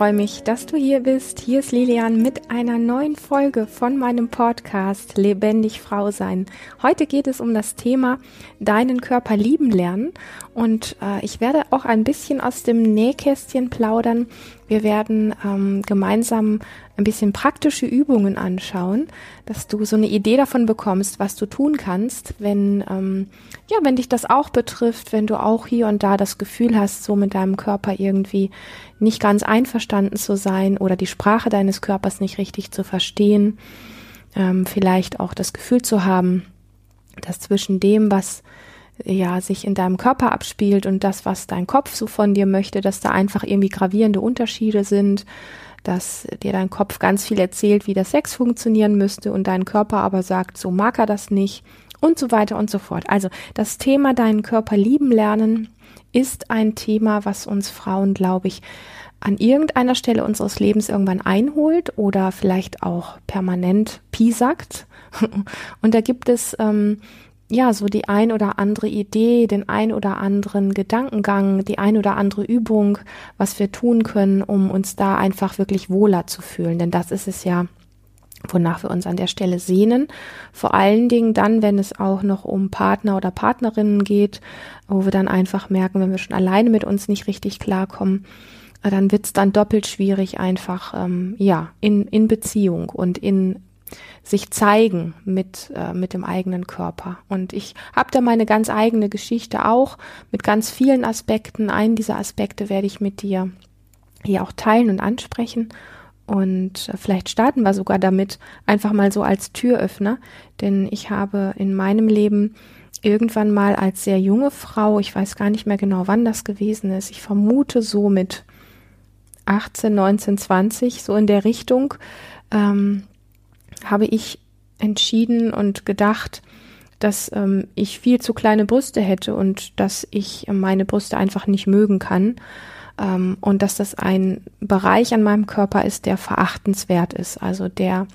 freue mich, dass du hier bist. Hier ist Lilian mit einer neuen Folge von meinem Podcast Lebendig Frau sein. Heute geht es um das Thema deinen Körper lieben lernen und äh, ich werde auch ein bisschen aus dem Nähkästchen plaudern. Wir werden ähm, gemeinsam ein bisschen praktische Übungen anschauen, dass du so eine Idee davon bekommst, was du tun kannst, wenn ähm, ja, wenn dich das auch betrifft, wenn du auch hier und da das Gefühl hast, so mit deinem Körper irgendwie nicht ganz einverstanden zu sein oder die Sprache deines Körpers nicht richtig zu verstehen, ähm, vielleicht auch das Gefühl zu haben, dass zwischen dem, was ja sich in deinem Körper abspielt und das, was dein Kopf so von dir möchte, dass da einfach irgendwie gravierende Unterschiede sind, dass dir dein Kopf ganz viel erzählt, wie der Sex funktionieren müsste und dein Körper aber sagt, so mag er das nicht und so weiter und so fort. Also das Thema deinen Körper lieben lernen ist ein Thema, was uns Frauen, glaube ich, an irgendeiner Stelle unseres Lebens irgendwann einholt oder vielleicht auch permanent piesackt. Und da gibt es ähm, ja so die ein oder andere Idee, den ein oder anderen Gedankengang, die ein oder andere Übung, was wir tun können, um uns da einfach wirklich wohler zu fühlen. Denn das ist es ja, wonach wir uns an der Stelle sehnen. Vor allen Dingen dann, wenn es auch noch um Partner oder Partnerinnen geht, wo wir dann einfach merken, wenn wir schon alleine mit uns nicht richtig klarkommen, dann wird es dann doppelt schwierig, einfach ähm, ja in, in Beziehung und in sich zeigen mit, äh, mit dem eigenen Körper. Und ich habe da meine ganz eigene Geschichte auch mit ganz vielen Aspekten. Einen dieser Aspekte werde ich mit dir hier auch teilen und ansprechen. Und vielleicht starten wir sogar damit, einfach mal so als Türöffner, denn ich habe in meinem Leben irgendwann mal als sehr junge Frau, ich weiß gar nicht mehr genau, wann das gewesen ist, ich vermute so mit 18, 19, 20, so in der Richtung, ähm, habe ich entschieden und gedacht, dass ähm, ich viel zu kleine Brüste hätte und dass ich meine Brüste einfach nicht mögen kann ähm, und dass das ein Bereich an meinem Körper ist, der verachtenswert ist, also der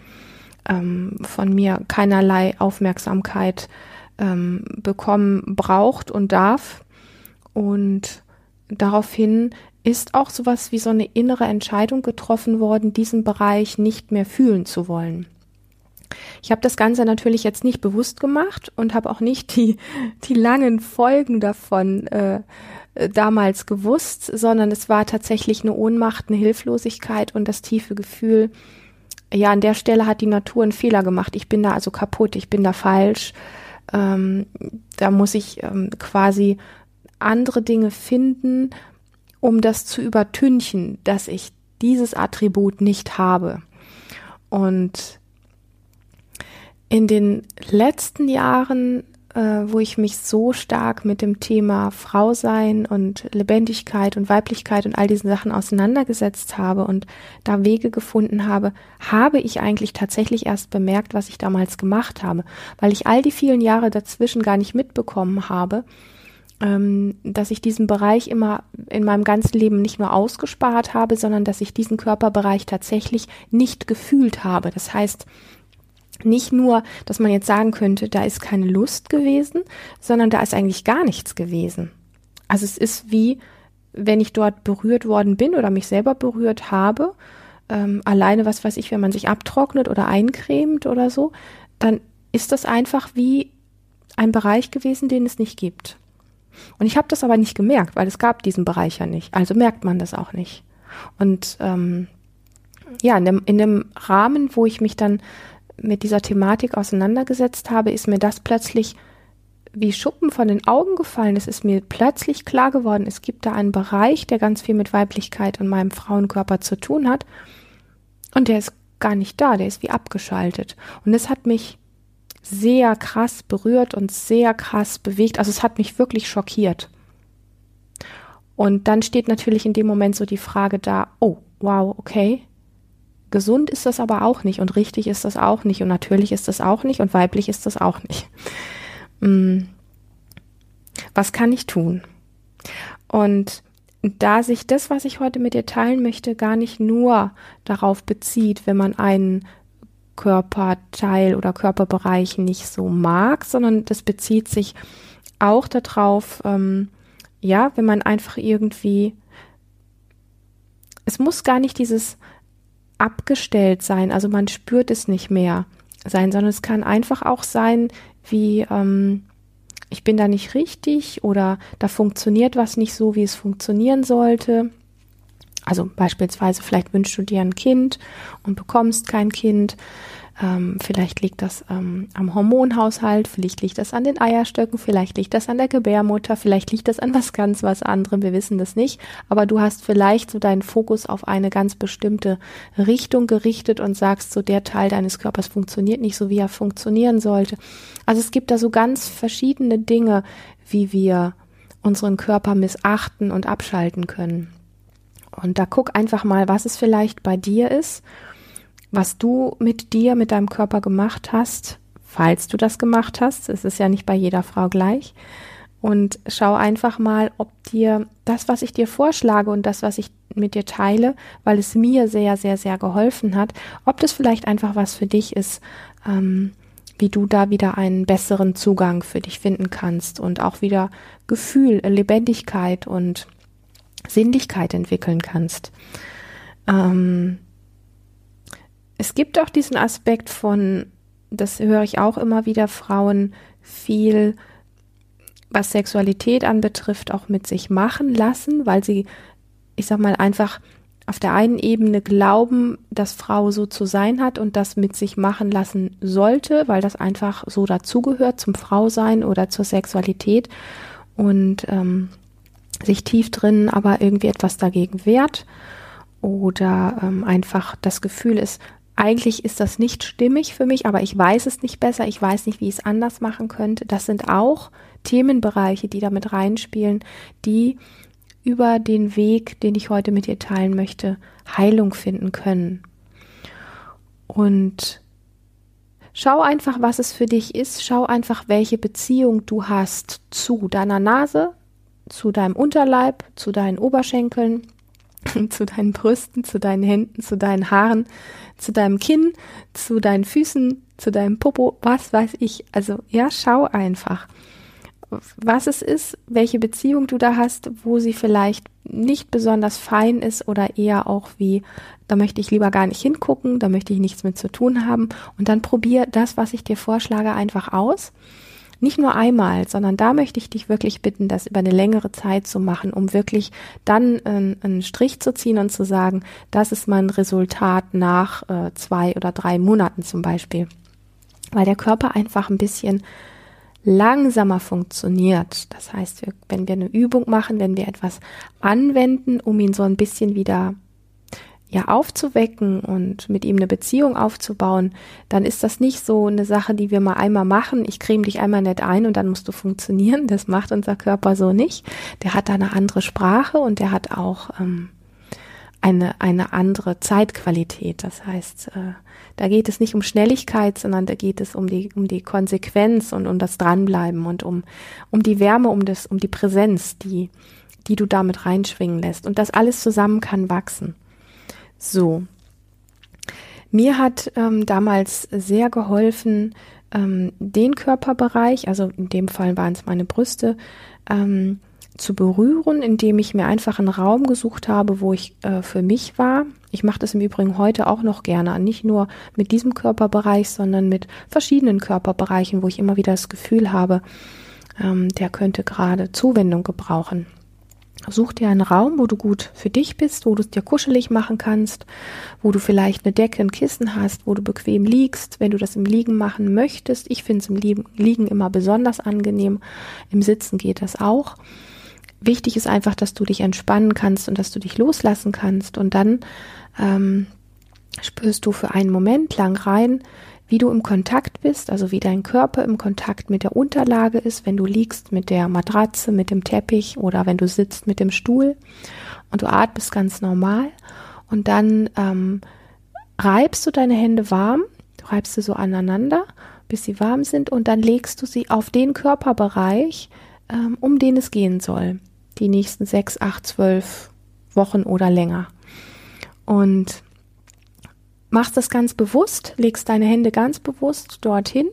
ähm, von mir keinerlei Aufmerksamkeit ähm, bekommen braucht und darf. Und daraufhin ist auch sowas wie so eine innere Entscheidung getroffen worden, diesen Bereich nicht mehr fühlen zu wollen. Ich habe das Ganze natürlich jetzt nicht bewusst gemacht und habe auch nicht die, die langen Folgen davon äh, äh, damals gewusst, sondern es war tatsächlich eine Ohnmacht, eine Hilflosigkeit und das tiefe Gefühl, ja, an der Stelle hat die Natur einen Fehler gemacht. Ich bin da also kaputt, ich bin da falsch. Ähm, da muss ich ähm, quasi andere Dinge finden, um das zu übertünchen, dass ich dieses Attribut nicht habe. Und in den letzten Jahren äh, wo ich mich so stark mit dem Thema Frau sein und Lebendigkeit und Weiblichkeit und all diesen Sachen auseinandergesetzt habe und da Wege gefunden habe, habe ich eigentlich tatsächlich erst bemerkt, was ich damals gemacht habe, weil ich all die vielen Jahre dazwischen gar nicht mitbekommen habe, ähm, dass ich diesen Bereich immer in meinem ganzen Leben nicht nur ausgespart habe, sondern dass ich diesen Körperbereich tatsächlich nicht gefühlt habe. Das heißt, nicht nur, dass man jetzt sagen könnte, da ist keine Lust gewesen, sondern da ist eigentlich gar nichts gewesen. Also es ist wie, wenn ich dort berührt worden bin oder mich selber berührt habe, ähm, alleine was weiß ich, wenn man sich abtrocknet oder eincremt oder so, dann ist das einfach wie ein Bereich gewesen, den es nicht gibt. Und ich habe das aber nicht gemerkt, weil es gab diesen Bereich ja nicht. Also merkt man das auch nicht. Und ähm, ja, in dem, in dem Rahmen, wo ich mich dann mit dieser Thematik auseinandergesetzt habe, ist mir das plötzlich wie Schuppen von den Augen gefallen. Es ist mir plötzlich klar geworden, es gibt da einen Bereich, der ganz viel mit Weiblichkeit und meinem Frauenkörper zu tun hat. Und der ist gar nicht da, der ist wie abgeschaltet. Und es hat mich sehr krass berührt und sehr krass bewegt. Also es hat mich wirklich schockiert. Und dann steht natürlich in dem Moment so die Frage da, oh, wow, okay, Gesund ist das aber auch nicht und richtig ist das auch nicht und natürlich ist das auch nicht und weiblich ist das auch nicht. Hm. Was kann ich tun? Und da sich das, was ich heute mit dir teilen möchte, gar nicht nur darauf bezieht, wenn man einen Körperteil oder Körperbereich nicht so mag, sondern das bezieht sich auch darauf, ähm, ja, wenn man einfach irgendwie es muss gar nicht dieses abgestellt sein, also man spürt es nicht mehr sein, sondern es kann einfach auch sein, wie ähm, ich bin da nicht richtig oder da funktioniert was nicht so, wie es funktionieren sollte. Also beispielsweise vielleicht wünschst du dir ein Kind und bekommst kein Kind ähm, vielleicht liegt das ähm, am Hormonhaushalt, vielleicht liegt das an den Eierstöcken, vielleicht liegt das an der Gebärmutter, vielleicht liegt das an was ganz was anderem, wir wissen das nicht. Aber du hast vielleicht so deinen Fokus auf eine ganz bestimmte Richtung gerichtet und sagst, so der Teil deines Körpers funktioniert nicht so, wie er funktionieren sollte. Also es gibt da so ganz verschiedene Dinge, wie wir unseren Körper missachten und abschalten können. Und da guck einfach mal, was es vielleicht bei dir ist was du mit dir, mit deinem Körper gemacht hast, falls du das gemacht hast. Es ist ja nicht bei jeder Frau gleich. Und schau einfach mal, ob dir das, was ich dir vorschlage und das, was ich mit dir teile, weil es mir sehr, sehr, sehr geholfen hat, ob das vielleicht einfach was für dich ist, ähm, wie du da wieder einen besseren Zugang für dich finden kannst und auch wieder Gefühl, Lebendigkeit und Sinnlichkeit entwickeln kannst. Ähm, es gibt auch diesen Aspekt von, das höre ich auch immer wieder, Frauen viel, was Sexualität anbetrifft, auch mit sich machen lassen, weil sie, ich sag mal, einfach auf der einen Ebene glauben, dass Frau so zu sein hat und das mit sich machen lassen sollte, weil das einfach so dazugehört zum Frausein oder zur Sexualität und ähm, sich tief drin aber irgendwie etwas dagegen wehrt oder ähm, einfach das Gefühl ist, eigentlich ist das nicht stimmig für mich, aber ich weiß es nicht besser, ich weiß nicht, wie ich es anders machen könnte. Das sind auch Themenbereiche, die damit reinspielen, die über den Weg, den ich heute mit dir teilen möchte, Heilung finden können. Und schau einfach, was es für dich ist, schau einfach, welche Beziehung du hast zu deiner Nase, zu deinem Unterleib, zu deinen Oberschenkeln, zu deinen Brüsten, zu deinen Händen, zu deinen Haaren, zu deinem Kinn, zu deinen Füßen, zu deinem Popo, was weiß ich. Also ja, schau einfach, was es ist, welche Beziehung du da hast, wo sie vielleicht nicht besonders fein ist oder eher auch wie, da möchte ich lieber gar nicht hingucken, da möchte ich nichts mit zu tun haben. Und dann probier das, was ich dir vorschlage, einfach aus nicht nur einmal, sondern da möchte ich dich wirklich bitten, das über eine längere Zeit zu machen, um wirklich dann äh, einen Strich zu ziehen und zu sagen, das ist mein Resultat nach äh, zwei oder drei Monaten zum Beispiel. Weil der Körper einfach ein bisschen langsamer funktioniert. Das heißt, wenn wir eine Übung machen, wenn wir etwas anwenden, um ihn so ein bisschen wieder ja aufzuwecken und mit ihm eine Beziehung aufzubauen, dann ist das nicht so eine Sache, die wir mal einmal machen. Ich creme dich einmal nett ein und dann musst du funktionieren. Das macht unser Körper so nicht. Der hat da eine andere Sprache und der hat auch ähm, eine, eine andere Zeitqualität. Das heißt, äh, da geht es nicht um Schnelligkeit, sondern da geht es um die, um die Konsequenz und um das Dranbleiben und um, um die Wärme, um das, um die Präsenz, die, die du damit reinschwingen lässt. Und das alles zusammen kann wachsen. So. Mir hat ähm, damals sehr geholfen, ähm, den Körperbereich, also in dem Fall waren es meine Brüste, ähm, zu berühren, indem ich mir einfach einen Raum gesucht habe, wo ich äh, für mich war. Ich mache das im Übrigen heute auch noch gerne, nicht nur mit diesem Körperbereich, sondern mit verschiedenen Körperbereichen, wo ich immer wieder das Gefühl habe, ähm, der könnte gerade Zuwendung gebrauchen. Such dir einen Raum, wo du gut für dich bist, wo du es dir kuschelig machen kannst, wo du vielleicht eine Decke, ein Kissen hast, wo du bequem liegst, wenn du das im Liegen machen möchtest. Ich finde es im Liegen immer besonders angenehm. Im Sitzen geht das auch. Wichtig ist einfach, dass du dich entspannen kannst und dass du dich loslassen kannst. Und dann ähm, spürst du für einen Moment lang rein, wie du im Kontakt bist, also wie dein Körper im Kontakt mit der Unterlage ist, wenn du liegst mit der Matratze, mit dem Teppich oder wenn du sitzt mit dem Stuhl und du atmest ganz normal und dann ähm, reibst du deine Hände warm, du reibst sie so aneinander, bis sie warm sind und dann legst du sie auf den Körperbereich, ähm, um den es gehen soll, die nächsten sechs, acht, zwölf Wochen oder länger. Und machst das ganz bewusst, legst deine Hände ganz bewusst dorthin,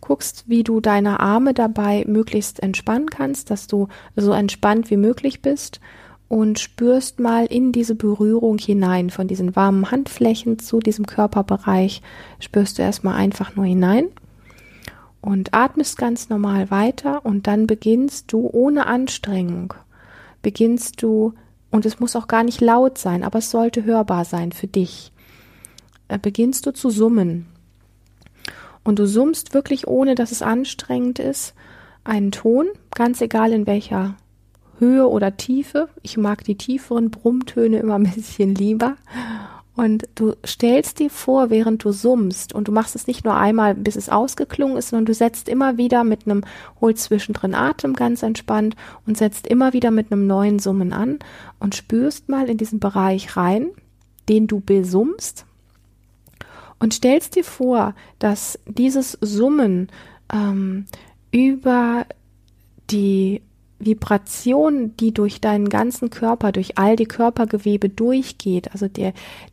guckst, wie du deine Arme dabei möglichst entspannen kannst, dass du so entspannt wie möglich bist und spürst mal in diese Berührung hinein, von diesen warmen Handflächen zu diesem Körperbereich, spürst du erstmal einfach nur hinein und atmest ganz normal weiter und dann beginnst du ohne Anstrengung, beginnst du, und es muss auch gar nicht laut sein, aber es sollte hörbar sein für dich, beginnst du zu summen. Und du summst wirklich, ohne dass es anstrengend ist, einen Ton, ganz egal in welcher Höhe oder Tiefe. Ich mag die tieferen Brummtöne immer ein bisschen lieber. Und du stellst dir vor, während du summst, und du machst es nicht nur einmal, bis es ausgeklungen ist, sondern du setzt immer wieder mit einem, holst zwischendrin Atem ganz entspannt und setzt immer wieder mit einem neuen Summen an und spürst mal in diesen Bereich rein, den du besummst. Und stellst dir vor, dass dieses Summen ähm, über die Vibration, die durch deinen ganzen Körper, durch all die Körpergewebe durchgeht, also der,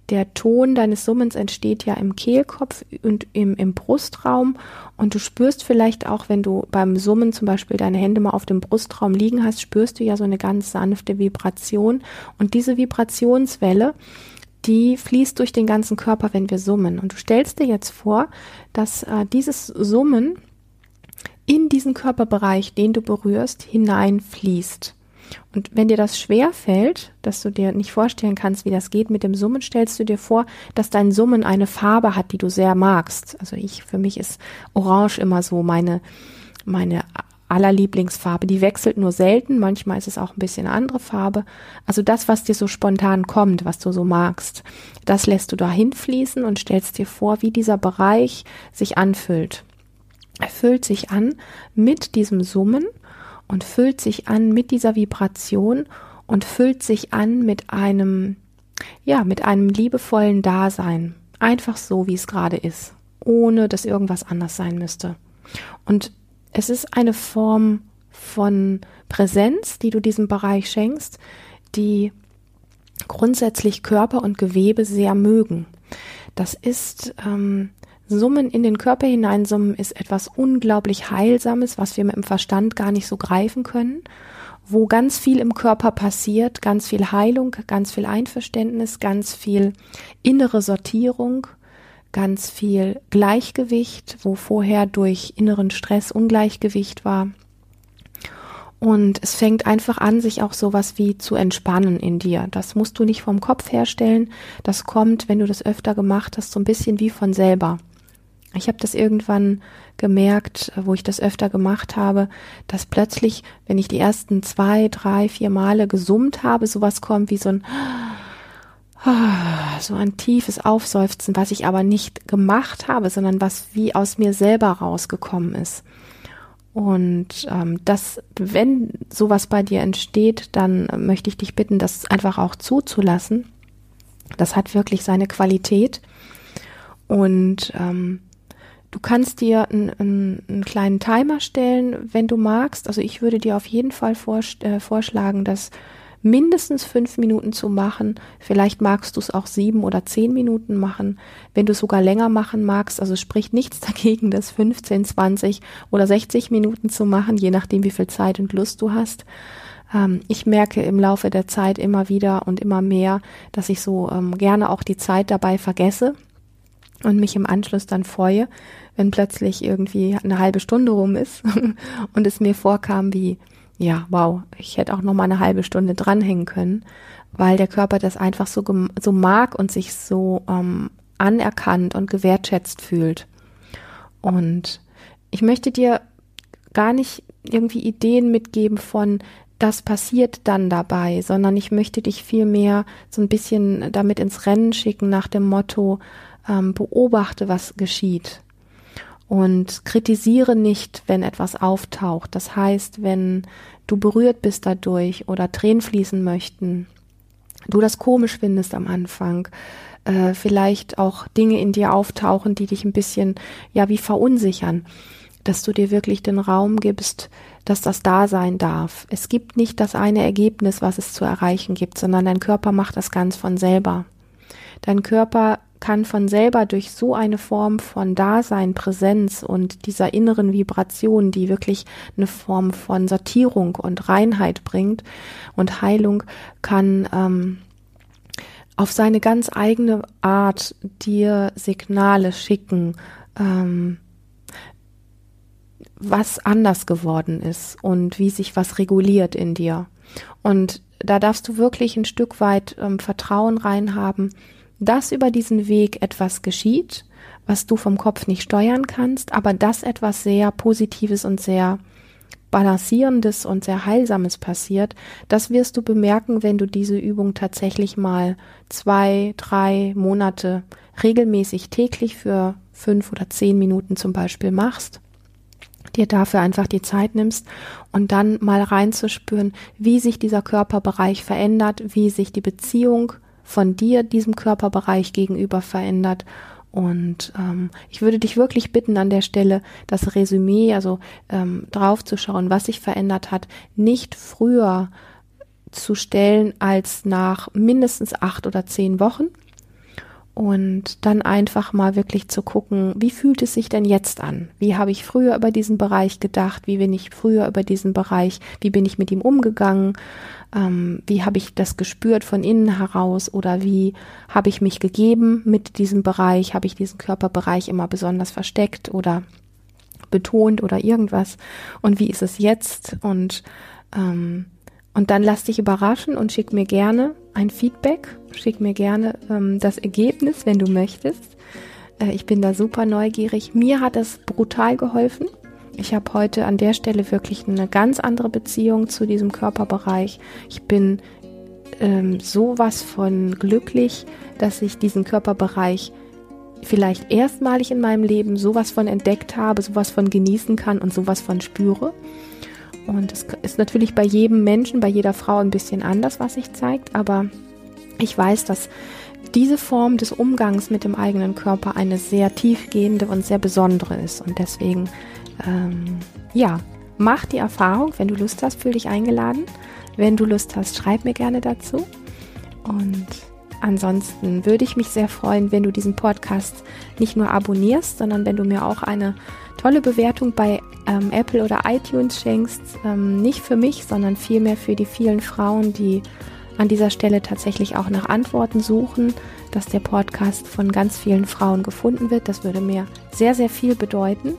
der Ton deines Summens entsteht ja im Kehlkopf und im, im Brustraum. Und du spürst vielleicht auch, wenn du beim Summen zum Beispiel deine Hände mal auf dem Brustraum liegen hast, spürst du ja so eine ganz sanfte Vibration. Und diese Vibrationswelle, die fließt durch den ganzen Körper, wenn wir summen. Und du stellst dir jetzt vor, dass äh, dieses Summen in diesen Körperbereich, den du berührst, hineinfließt. Und wenn dir das schwer fällt, dass du dir nicht vorstellen kannst, wie das geht mit dem Summen, stellst du dir vor, dass dein Summen eine Farbe hat, die du sehr magst. Also ich, für mich ist Orange immer so meine, meine allerlieblingsfarbe. Die wechselt nur selten. Manchmal ist es auch ein bisschen eine andere Farbe. Also das, was dir so spontan kommt, was du so magst, das lässt du da hinfließen und stellst dir vor, wie dieser Bereich sich anfüllt. Er füllt sich an mit diesem Summen und füllt sich an mit dieser Vibration und füllt sich an mit einem, ja, mit einem liebevollen Dasein. Einfach so, wie es gerade ist, ohne dass irgendwas anders sein müsste. Und es ist eine Form von Präsenz, die du diesem Bereich schenkst, die grundsätzlich Körper und Gewebe sehr mögen. Das ist ähm, Summen in den Körper hineinsummen ist etwas unglaublich Heilsames, was wir mit dem Verstand gar nicht so greifen können, wo ganz viel im Körper passiert, ganz viel Heilung, ganz viel Einverständnis, ganz viel innere Sortierung, ganz viel Gleichgewicht, wo vorher durch inneren Stress Ungleichgewicht war. Und es fängt einfach an, sich auch sowas wie zu entspannen in dir. Das musst du nicht vom Kopf herstellen. Das kommt, wenn du das öfter gemacht hast, so ein bisschen wie von selber. Ich habe das irgendwann gemerkt, wo ich das öfter gemacht habe, dass plötzlich, wenn ich die ersten zwei, drei, vier Male gesummt habe, sowas kommt wie so ein so ein tiefes Aufseufzen, was ich aber nicht gemacht habe, sondern was wie aus mir selber rausgekommen ist. Und ähm, das, wenn sowas bei dir entsteht, dann möchte ich dich bitten, das einfach auch zuzulassen. Das hat wirklich seine Qualität. Und ähm, Du kannst dir einen, einen, einen, kleinen Timer stellen, wenn du magst. Also ich würde dir auf jeden Fall vors äh, vorschlagen, das mindestens fünf Minuten zu machen. Vielleicht magst du es auch sieben oder zehn Minuten machen. Wenn du es sogar länger machen magst, also spricht nichts dagegen, das 15, 20 oder 60 Minuten zu machen, je nachdem, wie viel Zeit und Lust du hast. Ähm, ich merke im Laufe der Zeit immer wieder und immer mehr, dass ich so ähm, gerne auch die Zeit dabei vergesse und mich im Anschluss dann freue, wenn plötzlich irgendwie eine halbe Stunde rum ist und es mir vorkam wie, ja, wow, ich hätte auch noch mal eine halbe Stunde dranhängen können, weil der Körper das einfach so, so mag und sich so ähm, anerkannt und gewertschätzt fühlt. Und ich möchte dir gar nicht irgendwie Ideen mitgeben von, das passiert dann dabei, sondern ich möchte dich vielmehr so ein bisschen damit ins Rennen schicken nach dem Motto, ähm, beobachte, was geschieht und kritisiere nicht, wenn etwas auftaucht. Das heißt, wenn du berührt bist dadurch oder Tränen fließen möchten, du das komisch findest am Anfang, äh, vielleicht auch Dinge in dir auftauchen, die dich ein bisschen, ja, wie verunsichern, dass du dir wirklich den Raum gibst, dass das da sein darf. Es gibt nicht das eine Ergebnis, was es zu erreichen gibt, sondern dein Körper macht das ganz von selber. Dein Körper kann von selber durch so eine Form von Dasein, Präsenz und dieser inneren Vibration, die wirklich eine Form von Sortierung und Reinheit bringt und Heilung, kann ähm, auf seine ganz eigene Art dir Signale schicken, ähm, was anders geworden ist und wie sich was reguliert in dir. Und da darfst du wirklich ein Stück weit ähm, Vertrauen reinhaben, dass über diesen Weg etwas geschieht, was du vom Kopf nicht steuern kannst, aber dass etwas sehr Positives und sehr Balancierendes und sehr Heilsames passiert, das wirst du bemerken, wenn du diese Übung tatsächlich mal zwei, drei Monate regelmäßig täglich für fünf oder zehn Minuten zum Beispiel machst dir dafür einfach die Zeit nimmst und dann mal reinzuspüren, wie sich dieser Körperbereich verändert, wie sich die Beziehung von dir diesem Körperbereich gegenüber verändert. Und ähm, ich würde dich wirklich bitten, an der Stelle das Resümee, also ähm, draufzuschauen, was sich verändert hat, nicht früher zu stellen als nach mindestens acht oder zehn Wochen, und dann einfach mal wirklich zu gucken, wie fühlt es sich denn jetzt an? Wie habe ich früher über diesen Bereich gedacht? Wie bin ich früher über diesen Bereich? Wie bin ich mit ihm umgegangen? Ähm, wie habe ich das gespürt von innen heraus? Oder wie habe ich mich gegeben mit diesem Bereich? Habe ich diesen Körperbereich immer besonders versteckt oder betont oder irgendwas? Und wie ist es jetzt? Und ähm, und dann lass dich überraschen und schick mir gerne ein Feedback, schick mir gerne ähm, das Ergebnis, wenn du möchtest. Äh, ich bin da super neugierig. Mir hat es brutal geholfen. Ich habe heute an der Stelle wirklich eine ganz andere Beziehung zu diesem Körperbereich. Ich bin ähm, sowas von glücklich, dass ich diesen Körperbereich vielleicht erstmalig in meinem Leben sowas von entdeckt habe, sowas von genießen kann und sowas von spüre. Und es ist natürlich bei jedem Menschen, bei jeder Frau ein bisschen anders, was sich zeigt, aber ich weiß, dass diese Form des Umgangs mit dem eigenen Körper eine sehr tiefgehende und sehr besondere ist. Und deswegen, ähm, ja, mach die Erfahrung. Wenn du Lust hast, fühl dich eingeladen. Wenn du Lust hast, schreib mir gerne dazu. Und ansonsten würde ich mich sehr freuen, wenn du diesen Podcast nicht nur abonnierst, sondern wenn du mir auch eine tolle Bewertung bei ähm, Apple oder iTunes schenkst, ähm, nicht für mich, sondern vielmehr für die vielen Frauen, die an dieser Stelle tatsächlich auch nach Antworten suchen, dass der Podcast von ganz vielen Frauen gefunden wird. Das würde mir sehr, sehr viel bedeuten.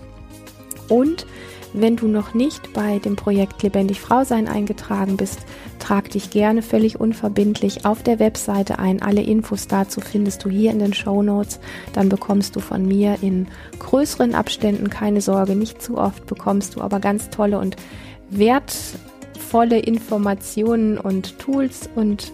Und wenn du noch nicht bei dem Projekt Lebendig Frau sein eingetragen bist, trag dich gerne völlig unverbindlich auf der Webseite ein. Alle Infos dazu findest du hier in den Show Notes. Dann bekommst du von mir in größeren Abständen, keine Sorge, nicht zu oft, bekommst du aber ganz tolle und wertvolle Informationen und Tools und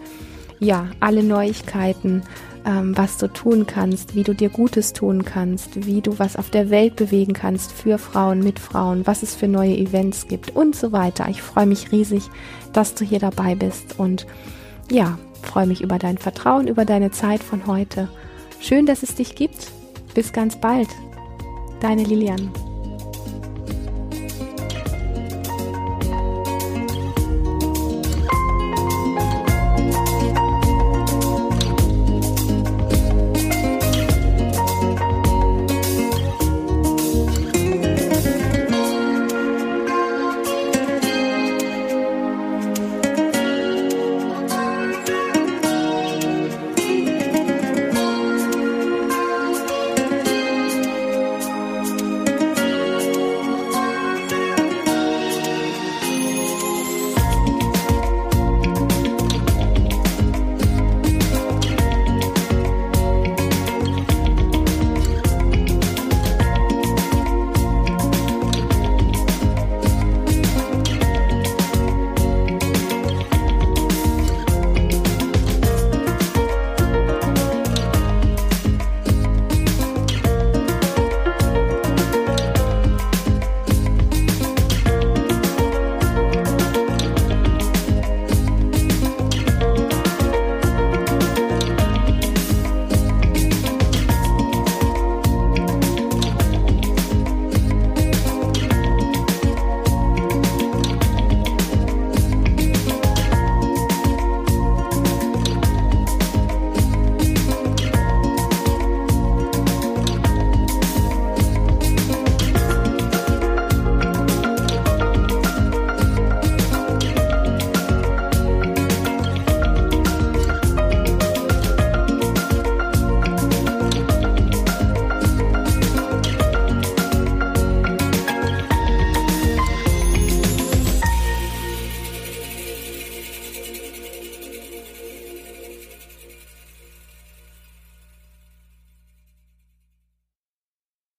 ja, alle Neuigkeiten ähm, was du tun kannst, wie du dir Gutes tun kannst, wie du was auf der Welt bewegen kannst für Frauen, mit Frauen, was es für neue Events gibt und so weiter. Ich freue mich riesig, dass du hier dabei bist und ja, freue mich über dein Vertrauen, über deine Zeit von heute. Schön, dass es dich gibt. Bis ganz bald. Deine Lilian.